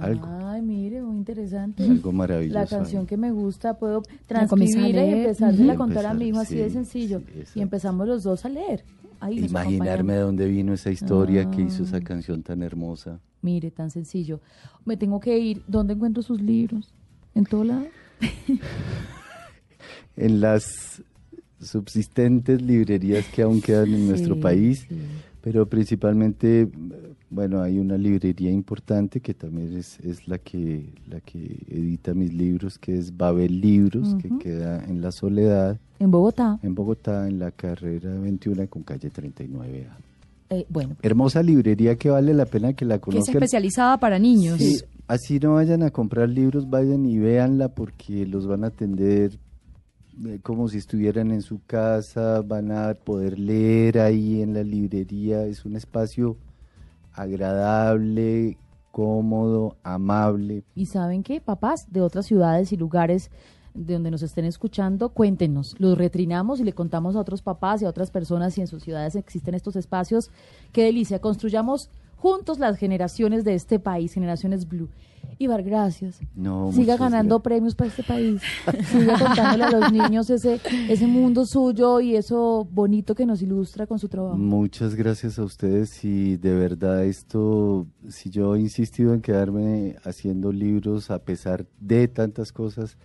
algo. Ay, mire, muy interesante. Algo maravilloso. La canción que me gusta, puedo transcribirla y empezar a contar a mi hijo así de sencillo. y empezamos los dos a leer. Imaginarme de dónde vino esa historia que hizo esa ah. canción tan hermosa. Mire, tan sencillo. Me tengo que ir. ¿Dónde encuentro sus libros? ¿En todo lado? en las subsistentes librerías que aún quedan en nuestro país, pero principalmente bueno, hay una librería importante que también es, es la, que, la que edita mis libros, que es Babel Libros, que queda en La Soledad. En Bogotá. En Bogotá, en la carrera 21 con calle 39A. Eh, bueno. Hermosa librería que vale la pena que la conozcan. Que es especializada para niños. Sí, así no vayan a comprar libros, vayan y véanla porque los van a atender eh, como si estuvieran en su casa, van a poder leer ahí en la librería. Es un espacio agradable, cómodo, amable. Y saben qué, papás de otras ciudades y lugares de donde nos estén escuchando, cuéntenos, los retrinamos y le contamos a otros papás y a otras personas si en sus ciudades existen estos espacios. Qué delicia, construyamos juntos las generaciones de este país, generaciones blue. Ibar, gracias. No, Siga ganando premios para este país. Siga contándole a los niños ese, ese mundo suyo y eso bonito que nos ilustra con su trabajo. Muchas gracias a ustedes y de verdad esto, si yo he insistido en quedarme haciendo libros a pesar de tantas cosas,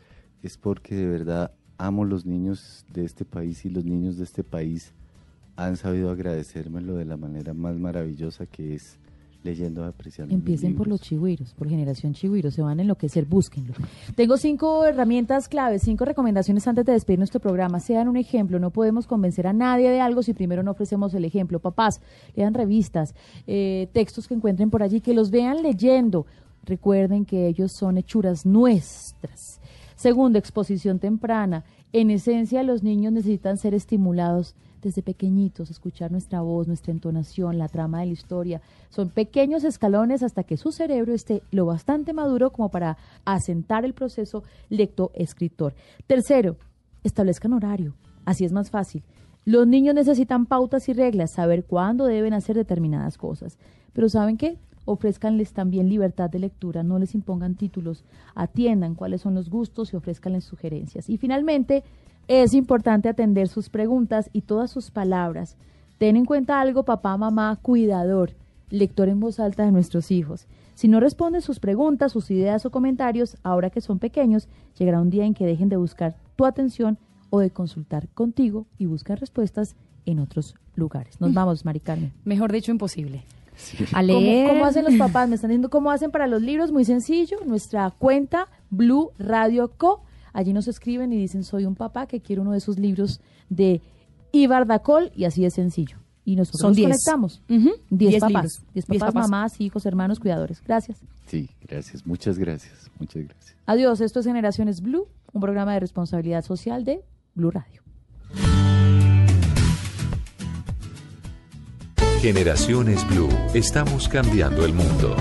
es porque de verdad amo los niños de este país y los niños de este país han sabido agradecérmelo de la manera más maravillosa que es leyendo, apreciando. Empiecen por los chigüiros, por generación chigüiro, se van a enloquecer, búsquenlo. Tengo cinco herramientas claves, cinco recomendaciones antes de despedir nuestro programa. Sean un ejemplo, no podemos convencer a nadie de algo si primero no ofrecemos el ejemplo. Papás, lean revistas, eh, textos que encuentren por allí, que los vean leyendo. Recuerden que ellos son hechuras nuestras. Segundo, exposición temprana. En esencia, los niños necesitan ser estimulados desde pequeñitos, escuchar nuestra voz, nuestra entonación, la trama de la historia. Son pequeños escalones hasta que su cerebro esté lo bastante maduro como para asentar el proceso lecto-escritor. Tercero, establezcan horario. Así es más fácil. Los niños necesitan pautas y reglas, saber cuándo deben hacer determinadas cosas. Pero ¿saben qué? ofrézcanles también libertad de lectura, no les impongan títulos, atiendan cuáles son los gustos y ofrézcanles sugerencias. Y finalmente, es importante atender sus preguntas y todas sus palabras. Ten en cuenta algo, papá, mamá, cuidador, lector en voz alta de nuestros hijos. Si no responden sus preguntas, sus ideas o comentarios, ahora que son pequeños, llegará un día en que dejen de buscar tu atención o de consultar contigo y buscan respuestas en otros lugares. Nos mm. vamos, Mari Carmen. Mejor dicho, imposible. A leer. ¿Cómo, hacen los papás? Me están diciendo cómo hacen para los libros. Muy sencillo. Nuestra cuenta Blue Radio Co. Allí nos escriben y dicen, soy un papá que quiere uno de esos libros de Ibar Dacol y así es sencillo. Y nosotros nos conectamos. diez, papás. Diez papás, mamás, hijos, hermanos, cuidadores. Gracias. Sí, gracias. Muchas gracias. Muchas gracias. Adiós. Esto es Generaciones Blue, un programa de responsabilidad social de Blue Radio. Generaciones Blue, estamos cambiando el mundo.